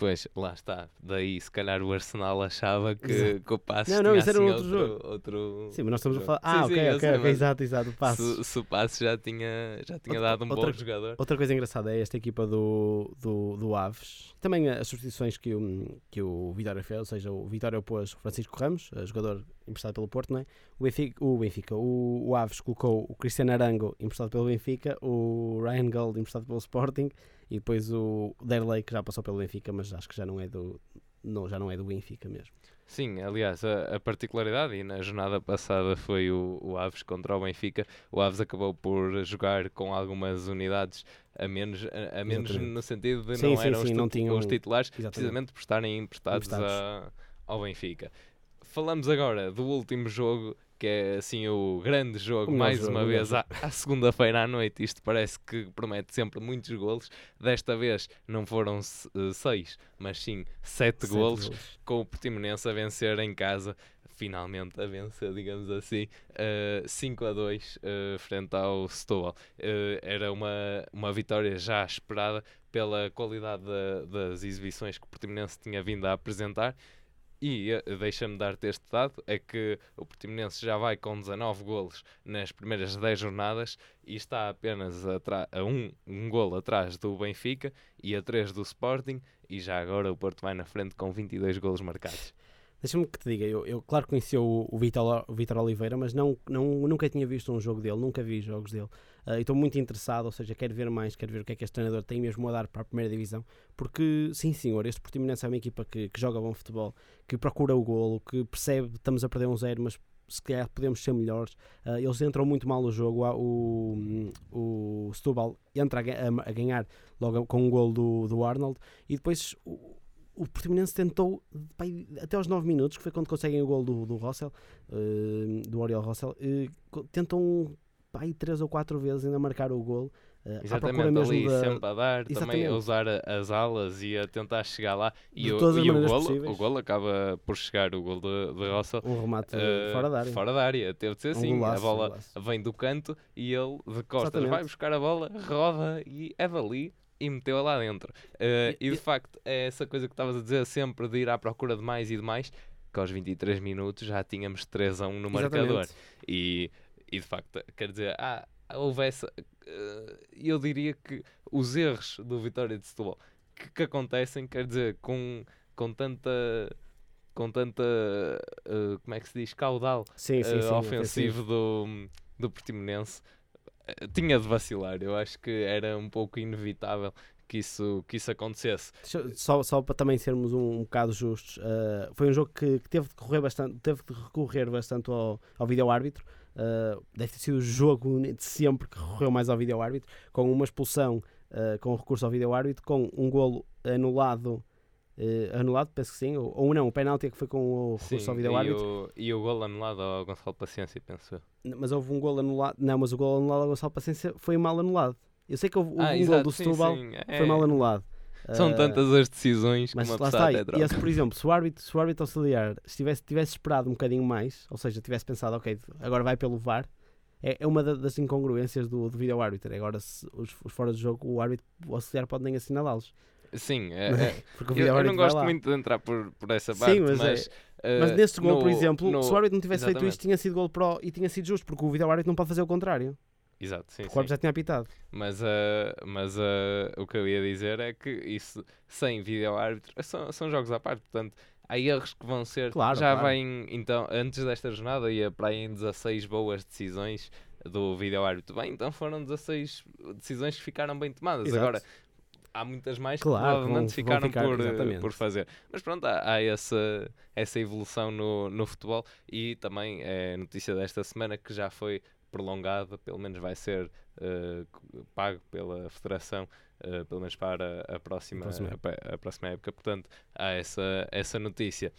S2: Pois, lá está. Daí, se calhar, o Arsenal achava que, que o Passos
S3: Não, não, isso era
S2: assim,
S3: outro,
S2: outro,
S3: jogo.
S2: outro
S3: Sim, mas nós estamos a falar. Ah,
S2: Sim,
S3: ok,
S2: sim,
S3: ok,
S2: sei,
S3: ok,
S2: mas
S3: exato, exato. O Passos.
S2: Se, se o Passos já tinha, já tinha
S3: Outra-
S2: dado um
S3: outra-
S2: bom jogador.
S3: Outra coisa engraçada é esta equipa do, do, do Aves. Também as substituições que o, que o Vitória fez, ou seja, o Vitória pôs o Francisco Ramos, eh, jogador emprestado pelo Porto, não é? O Benfica, o, Benfica, o, o Aves colocou o Cristiano Arango, emprestado pelo Benfica, o Ryan Gold, emprestado pelo Sporting, e depois o Derlei, que já passou pelo Benfica, mas acho que já não é do, não, já não é do Benfica mesmo.
S2: Sim, aliás, a, a particularidade, e na jornada passada foi o, o Aves contra o Benfica, o Aves acabou por jogar com algumas unidades a menos, a, a menos no sentido de
S3: Sim,
S2: não
S3: sim,
S2: eram
S3: sim,
S2: os,
S3: não tinham-
S2: os titulares,
S3: Exatamente.
S2: precisamente por estarem emprestados,
S3: Emprestados.
S2: a- ao Benfica. Falamos agora do último jogo, que é assim o grande jogo,
S3: O
S2: mais
S3: jogo,
S2: uma vez, à, à segunda-feira à noite. Isto parece que promete sempre muitos golos. Desta vez não foram eh, seis, mas sim sete,
S3: Sete
S2: golos
S3: golos.
S2: com o Portimonense a vencer em casa, finalmente a vencer, digamos assim, eh, 5 a 2 eh, frente ao Setúbal. Eh, era uma, uma vitória já esperada pela qualidade da- das exibições que o Portimonense tinha vindo a apresentar. E eh, deixa-me dar-te este dado: é que o Portimonense já vai com 19 golos nas primeiras 10 jornadas e está apenas atra- a um, um golo atrás do Benfica e a 3 do Sporting. E já agora o Porto vai na frente com 22 golos marcados.
S3: Deixa-me que te diga, eu, eu claro conheci o, o o Vitor Oliveira, mas não, não, nunca tinha visto um jogo dele, nunca vi jogos dele. E estou muito interessado, ou seja, quero ver mais, quero ver o que é que este treinador tem mesmo a dar para a primeira divisão, porque sim senhor, este Portimonense é uma equipa que, que joga bom futebol, que procura o golo, que percebe que estamos a perder um zero, mas se calhar podemos ser melhores. Ah, eles entram muito mal no jogo, o, o Setúbal entra a, a- a ganhar logo com um golo do, do Arnold, e depois o, o Portimonense tentou até aos 9 minutos, que foi quando conseguem o gol do, do Russell, eh, do Oriol Russell, co- tentam pá, aí 3 ou 4 vezes ainda marcar o gol. eh, à procura
S2: Exatamente, ali
S3: da,
S2: sempre a dar, também
S3: Exatamente.
S2: a usar as alas e a tentar chegar lá. E,
S3: De
S2: o, e o, golo,
S3: possíveis.
S2: o golo acaba por chegar, o golo de, de Russell.
S3: um remate
S2: eh,
S3: fora da área.
S2: Fora da área, teve de ser
S3: Um
S2: assim.
S3: golaço,
S2: a bola
S3: golaço.
S2: vem do canto e ele de costas
S3: Exatamente.
S2: vai buscar a bola, roda e é dali e meteu-a lá dentro. Eh,
S3: E-
S2: de facto, é essa coisa que estavas a dizer sempre de ir à procura de mais e de mais, que aos 23 minutos já tínhamos 3 a 1 no marcador.
S3: Exatamente.
S2: E, e de facto, quer dizer, ah, houve essa. eh, eu diria que os erros do Vitória de Setúbal que, que acontecem, quer dizer, com, com tanta. com tanta. eh, como é que se diz? caudal
S3: Sim, sim,
S2: eh,
S3: sim,
S2: ofensivo do, do Portimonense, tinha de vacilar. Eu acho que era um pouco inevitável que isso, que isso acontecesse.
S3: Só, só para também sermos um, um bocado justos, foi um jogo que, que teve de correr bastante, teve de recorrer bastante ao, ao vídeo-árbitro. Eh, deve ter sido o jogo de sempre que recorreu mais ao vídeo-árbitro, com uma expulsão eh, com recurso ao vídeo-árbitro, com um golo anulado, eh, anulado, penso que sim, ou, ou não, o penalti é que foi com o recurso
S2: Sim,
S3: ao
S2: e,
S3: vídeo-árbitro,
S2: o, e o gol anulado ao Gonçalo Paciência, penso
S3: mas houve um golo anulado, não, mas o golo anulado ao Gonçalo Paciência foi mal anulado. Eu sei que houve,
S2: Ah,
S3: um golo
S2: exato,
S3: do
S2: sim,
S3: Setúbal
S2: sim,
S3: foi
S2: é-
S3: mal anulado.
S2: São
S3: Eh,
S2: tantas as decisões que
S3: Mas
S2: uma
S3: lá
S2: pessoa
S3: está,
S2: até
S3: e esse, por exemplo, se o árbitro, se o árbitro auxiliar estivesse, tivesse esperado um bocadinho mais, ou seja, tivesse pensado, ok, agora vai pelo VAR, é, é uma da- das incongruências do, do vídeo árbitro. Agora, se os, os fora de jogo, o árbitro o auxiliar pode nem assinalá-los.
S2: Sim, é,
S3: é?
S2: é. Eu, eu não gosto muito de entrar por, por essa
S3: Sim,
S2: parte,
S3: mas
S2: mas,
S3: é- Mas
S2: eh,
S3: neste gol, por
S2: no-
S3: exemplo,
S2: no-
S3: se o árbitro não tivesse feito
S2: Exatamente.
S3: isto, tinha sido gol pro e tinha sido justo, porque o vídeo árbitro não pode fazer o contrário.
S2: Exato, sim,
S3: o
S2: sim.
S3: árbitro já tinha apitado.
S2: Mas, eh, mas eh, o que eu ia dizer é que isso sem vídeo árbitro são, são jogos à parte, portanto há erros que vão ser.
S3: Claro,
S2: já
S3: claro.
S2: vem, então, antes desta jornada ia para aí em 16 boas decisões do vídeo árbitro. Bem, então foram 16 decisões que ficaram bem tomadas.
S3: Exato.
S2: Agora, há muitas mais
S3: Claro,
S2: que provavelmente ficaram
S3: ficar,
S2: por,
S3: exatamente.
S2: por fazer. Mas pronto, há, há essa, essa evolução no, no futebol e também é notícia desta semana que já foi prolongada, pelo menos vai ser c- pago pela Federação, eh, pelo menos para a próxima,
S3: Próxima
S2: a a próxima época. Portanto, há essa, essa notícia.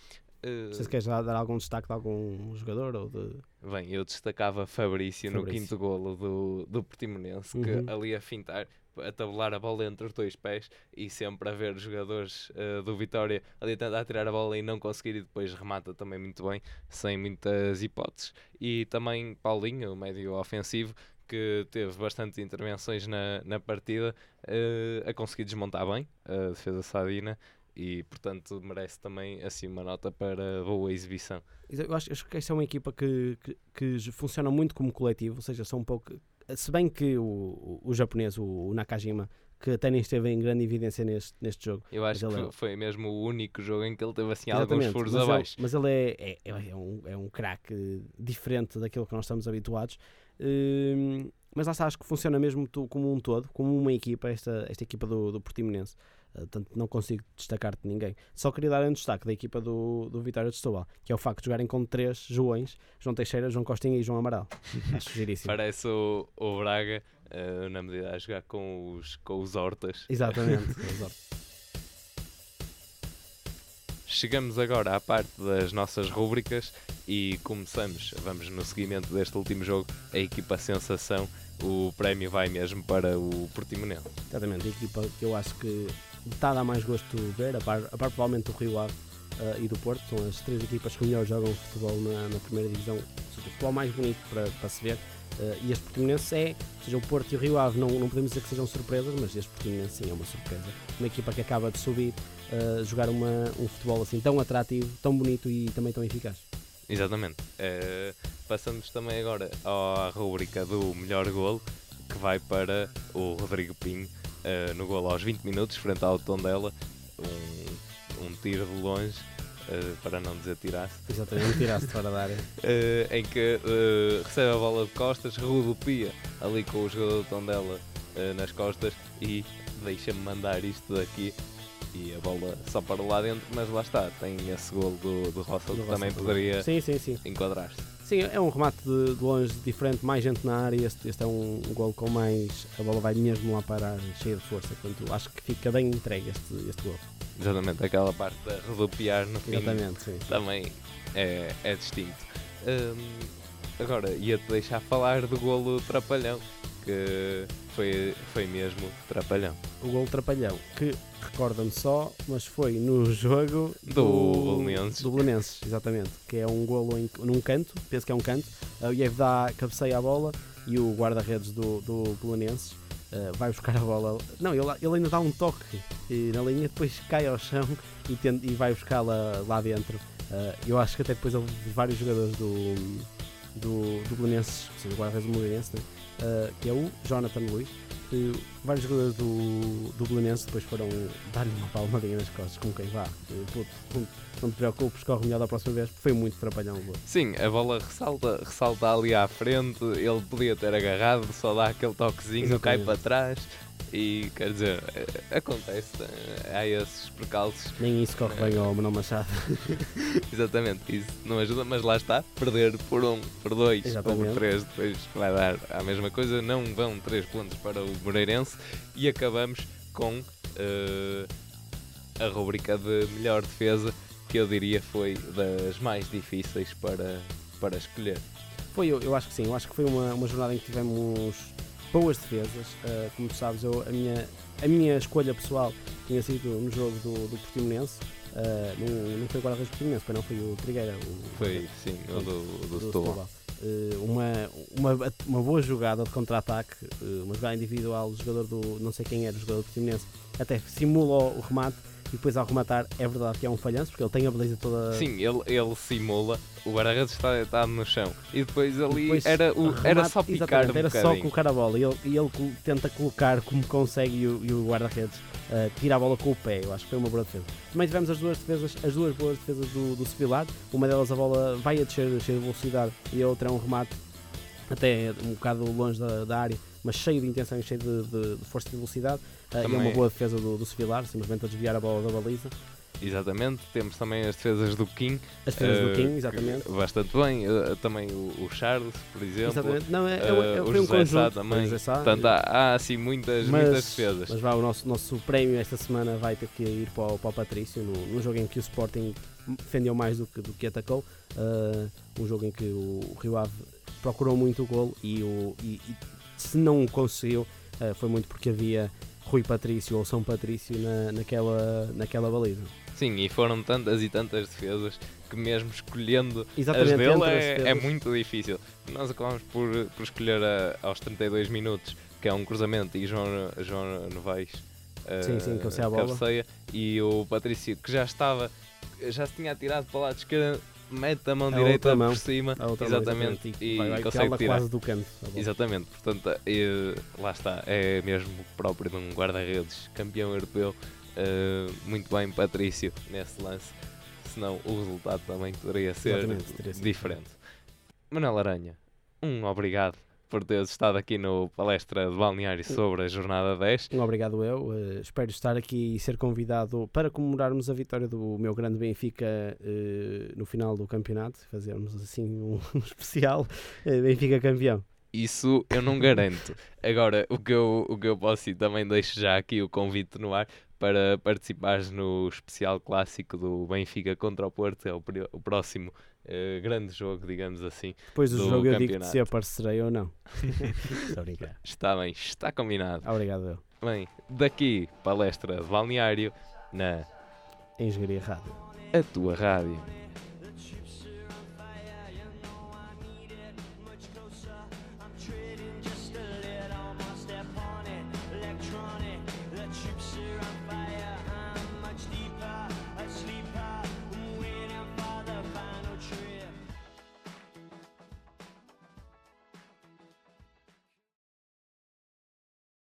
S3: Sei se queres já dar algum destaque de algum jogador ou de.
S2: Bem, eu destacava Fabrício, no
S3: Fabrício.
S2: quinto golo do, do Portimonense,
S3: Uhum.
S2: que ali a fintar, a tabular a bola entre os dois pés e sempre a ver jogadores eh, do Vitória ali a tentar tirar a bola e não conseguir e depois remata também muito bem, sem muitas hipóteses. E também Paulinho, o médio ofensivo, que teve bastantes intervenções na, na partida, eh, a conseguir desmontar bem a defesa sadina e, portanto, merece também assim uma nota para boa exibição.
S3: Eu acho, acho que esta é uma equipa que, que, que funciona muito como coletivo, ou seja, são um pouco. Se bem que o, o, japonês, o, o Nakajima, que até nem esteve em grande evidência neste, neste jogo.
S2: Eu acho que
S3: é-
S2: foi, mesmo o único jogo em que ele teve assim alguns
S3: Exatamente,
S2: furos
S3: mas ele-
S2: abaixo.
S3: mas ele é, é, é, é um, é um craque diferente daquilo que nós estamos habituados. Hum, mas lá está, acho que funciona mesmo como um todo, como uma equipa, esta, esta equipa do, do Portimonense. Uh, Portanto, não consigo destacar-te ninguém. Só queria dar um destaque da equipa do, do Vitória de Setúbal, que é o facto de jogarem com três Joões, João Teixeira, João Costinha e João Amaral. Acho giríssimo.
S2: Parece o, o Braga, eh, na medida a jogar com os, com os Hortas.
S3: Exatamente. exato.
S2: Chegamos agora à parte das nossas rúbricas e começamos, vamos no seguimento deste último jogo, a equipa sensação. O prémio vai mesmo para o Portimonense.
S3: Exatamente, a equipa que eu acho que está a dar mais gosto ver, a par, a par provavelmente do Rio Ave eh, e do Porto, são as três equipas que melhor jogam futebol na, na primeira divisão, ou seja, o futebol mais bonito para, para se ver. eh, e este Portimonense é, ou seja, o Porto e o Rio Ave não, não podemos dizer que sejam surpresas, mas este Portimonense sim é uma surpresa. Uma equipa que acaba de subir, eh, jogar uma, um futebol assim tão atrativo, tão bonito e também tão eficaz.
S2: Exatamente. Eh, passamos também agora à rúbrica do melhor golo, que vai para o Rodrigo Pinho, eh, no golo aos 20 minutos, frente ao Tondela. Um, um tiro de longe, eh, para não dizer tirasse,
S3: Exatamente, tiraste fora da área.
S2: eh, em que recebe a bola de costas, rodopia ali com o jogador do Tondela nas costas e deixa-me mandar isto daqui. E a bola só para lá dentro, mas lá está, tem esse golo do, do Russell
S3: Do
S2: que também
S3: Russell
S2: poderia
S3: sim, sim.
S2: enquadrar-se.
S3: Sim, é um remate de, de longe diferente, mais gente na área. Este, este é um, um gol com mais. A bola vai mesmo lá parar, cheia de força. Portanto, acho que fica bem entregue este, este gol.
S2: Exatamente, aquela parte de rodopiar no fim
S3: Exatamente, sim. sim.
S2: também é, é distinto. Hum, agora, ia-te deixar falar do golo trapalhão, que foi, foi mesmo trapalhão.
S3: O gol trapalhão, que recorda-me só, mas foi no jogo
S2: Do Belenenses.
S3: Do Belenenses, exatamente. Que é um golo em, num canto, penso que é um canto. O Iev dá cabeceia à bola e o guarda-redes do, do Belenenses uh, vai buscar a bola. Não, ele, ele ainda dá um toque e na linha, depois cai ao chão e, tenta- e vai buscá-la lá dentro. Uh, eu acho que até depois houve vários jogadores do, do, do Belenenses, ou seja, o guarda-redes do Belenenses, né? Uh, que é o Jonathan Luiz. que vários jogadores do, do Belenenses depois foram dar-lhe uma palmadinha nas costas, como quem vá. Puto, puto, não te preocupes, corre melhor da próxima vez, foi muito trapalhão o.
S2: Sim, a bola ressalta, ressalta ali à frente, ele podia ter agarrado, só dá aquele toquezinho, cai
S3: Exatamente.
S2: para trás e quer dizer, eh, acontece, eh, há esses percalços,
S3: Nem isso corre bem ao Manuel Machado.
S2: exatamente, isso não ajuda, mas lá está, perder por um, por dois ou
S3: Exatamente.
S2: por três, depois vai dar a mesma coisa, não vão três pontos para o Moreirense e acabamos com eh, a rubrica de melhor defesa, que eu diria foi das mais difíceis para, para escolher.
S3: Foi, eu, eu acho que sim, eu acho que foi uma, uma jornada em que tivemos boas defesas. Uh, como tu sabes, eu, a, minha, a minha escolha pessoal tinha sido no jogo do, do Portimonense. Uh, não, não foi o guarda-redes Portimonense, foi não, foi o Trigueira. O,
S2: Foi, sim, o do, do,
S3: do
S2: Setúbal.
S3: Uh, uma, uma, uma boa jogada de contra-ataque, uma jogada individual do jogador do. não sei quem era, o jogador do Portimonense, até simula o, o remate e depois ao rematar é verdade que é um falhanço, porque ele tem a beleza toda.
S2: Sim, ele, ele simula, o guarda-redes está deitado no chão e depois ali
S3: Depois
S2: era, o, era
S3: remate-
S2: só picar
S3: exatamente,
S2: um
S3: era só
S2: bocadinho.
S3: colocar a bola e ele, e ele tenta colocar como consegue e o, e o guarda-redes uh, tira a bola com o pé. Eu acho que foi uma boa defesa. Também tivemos as duas defesas, as duas boas defesas do, do Sevilar. Uma delas a bola vai a descer, cheia de velocidade e a outra é um remate até um bocado longe da, da área, mas cheio de intenção e cheio de, de- de força e de velocidade. Uh, e é uma
S2: Também-
S3: boa defesa do, do Sevilar, simplesmente a desviar a bola da baliza.
S2: Exatamente, temos também as defesas do King.
S3: As defesas
S2: eh,
S3: do King,
S2: que-
S3: exatamente.
S2: Bastante bem. eh, também o, o Charles, por exemplo.
S3: Exatamente. Não, é, é, é,
S2: o
S3: um
S2: José Sá
S3: conjunto.
S2: também.
S3: José Sá,
S2: Portanto, há, há assim muitas,
S3: mas,
S2: muitas defesas.
S3: mas vá, o nosso, nosso prémio esta semana vai ter que ir para o, para o Patrício, no, num jogo em que o Sporting defendeu mais do que, do que atacou. Uh, um jogo em que o, o Rio Ave procurou muito o golo e, o, e, e se não o conseguiu, uh, foi muito porque havia Rui Patrício ou São Patrício na, naquela, naquela baliza.
S2: Sim, e foram tantas e tantas defesas que mesmo escolhendo as
S3: Exatamente,
S2: dele
S3: entre as
S2: é, é muito difícil. Nós acabamos por, por escolher a- aos 32 minutos, que é um cruzamento, e João, João Novaes eh,
S3: Sim, sim, cabeceia a bola.
S2: cabeceia, e o Patrício, que já estava, já se tinha tirado para o lado esquerdo, mete a mão
S3: A
S2: direita
S3: mão.
S2: por cima,
S3: outra mão,
S2: exatamente,
S3: e
S2: e
S3: vai, vai
S2: consegue tirar.
S3: quase do canto. bola.
S2: Exatamente, portanto, eh, lá está, é mesmo próprio de um guarda-redes, campeão europeu, eh, muito bem Patrício nesse lance, senão o resultado também poderia ser
S3: Exatamente, sido
S2: diferente. Manuel Aranha, um obrigado por teres estado aqui no palestra de balneário sobre a jornada 10.
S3: Um obrigado eu. eh, espero estar aqui e ser convidado para comemorarmos a vitória do meu grande Benfica eh, no final do campeonato. Fazermos assim um, um especial eh, Benfica campeão.
S2: Isso eu não garanto. Agora, o que eu, o que eu posso e também deixo já aqui o convite no ar para participares no especial clássico do Benfica contra o Porto, é o, o próximo eh, grande jogo, digamos assim.
S3: Depois do,
S2: Do
S3: jogo eu digo
S2: campeonato.
S3: se aparecerei ou não. Estou a.
S2: Está bem, está combinado.
S3: Obrigado eu.
S2: Bem, daqui, palestra de balneário na
S3: Engenharia Rádio.
S2: a tua rádio.